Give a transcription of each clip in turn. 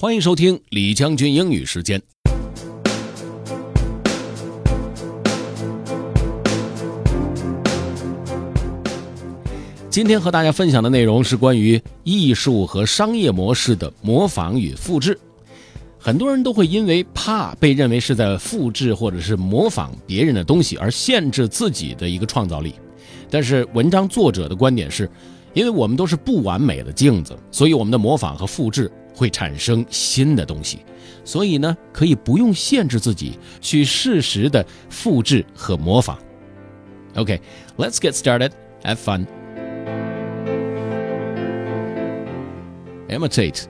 欢迎收听李将军英语时间。今天和大家分享的内容是关于艺术和商业模式的模仿与复制。很多人都会因为怕被认为是在复制或者是模仿别人的东西而限制自己的一个创造力。但是文章作者的观点是，因为我们都是不完美的镜子，所以我们的模仿和复制会产生新的东西。所以呢，可以不用限制自己去适时的复制和模仿。OK，let's get started. Have fun. Imitate.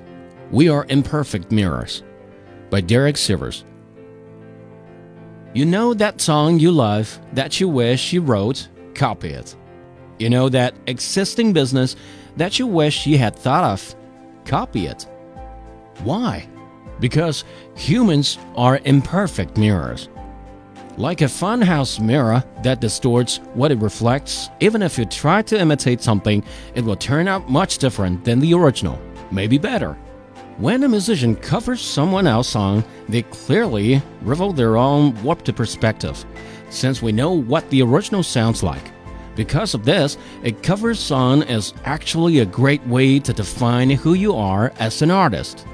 We Are Imperfect Mirrors by Derek Sivers. You know that song you love that you wish you wrote? Copy it. You know that existing business that you wish you had thought of? Copy it. Why? Because humans are imperfect mirrors. Like a funhouse mirror that distorts what it reflects, even if you try to imitate something, it will turn out much different than the original maybe better. When a musician covers someone else's song, they clearly reveal their own warped perspective, since we know what the original sounds like. Because of this, a cover song is actually a great way to define who you are as an artist.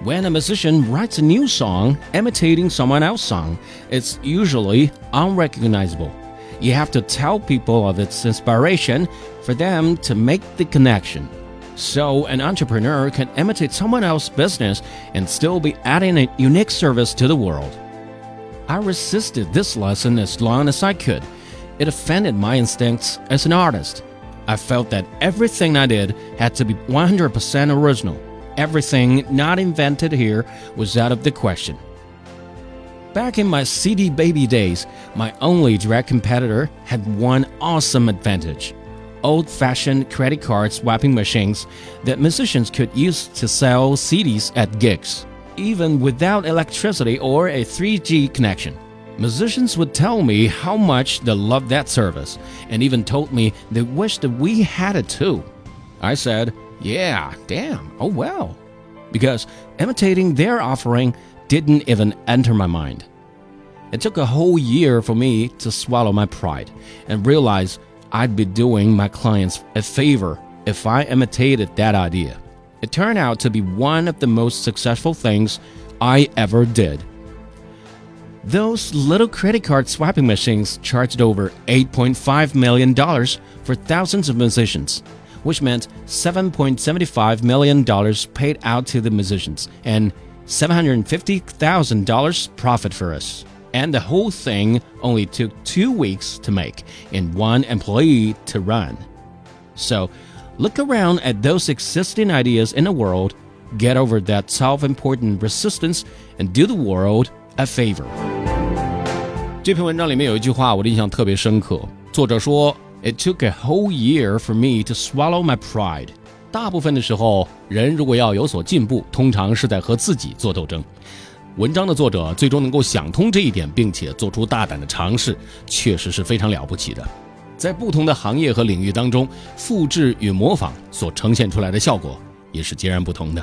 When a musician writes a new song imitating someone else's song, it's usually unrecognizable. You have to tell people of its inspiration for them to make the connection. So, an entrepreneur can imitate someone else's business and still be adding a unique service to the world. I resisted this lesson as long as I could. It offended my instincts as an artist. I felt that everything I did had to be 100% original. Everything not invented here was out of the question. Back in my CD baby days, my only direct competitor had one awesome advantage old fashioned credit card swiping machines that musicians could use to sell CDs at gigs, even without electricity or a 3G connection. Musicians would tell me how much they loved that service and even told me they wished that we had it too. I said, Yeah, damn, oh well. Because imitating their offering didn't even enter my mind. It took a whole year for me to swallow my pride and realize I'd be doing my clients a favor if I imitated that idea. It turned out to be one of the most successful things I ever did. Those little credit card swiping machines charged over $8.5 million for thousands of musicians, which meant $7.75 million paid out to the musicians and $750,000 profit for us and the whole thing only took two weeks to make and one employee to run. So, look around at those existing ideas in the world, get over that self important resistance, and do the world a favor. 这篇文章里面有一句话我的印象特别深刻，作者说 ：“It took a whole year for me to swallow my pride。”大部分的时候，人如果要有所进步，通常是在和自己做斗争。文章的作者最终能够想通这一点，并且做出大胆的尝试，确实是非常了不起的。在不同的行业和领域当中，复制与模仿所呈现出来的效果也是截然不同的。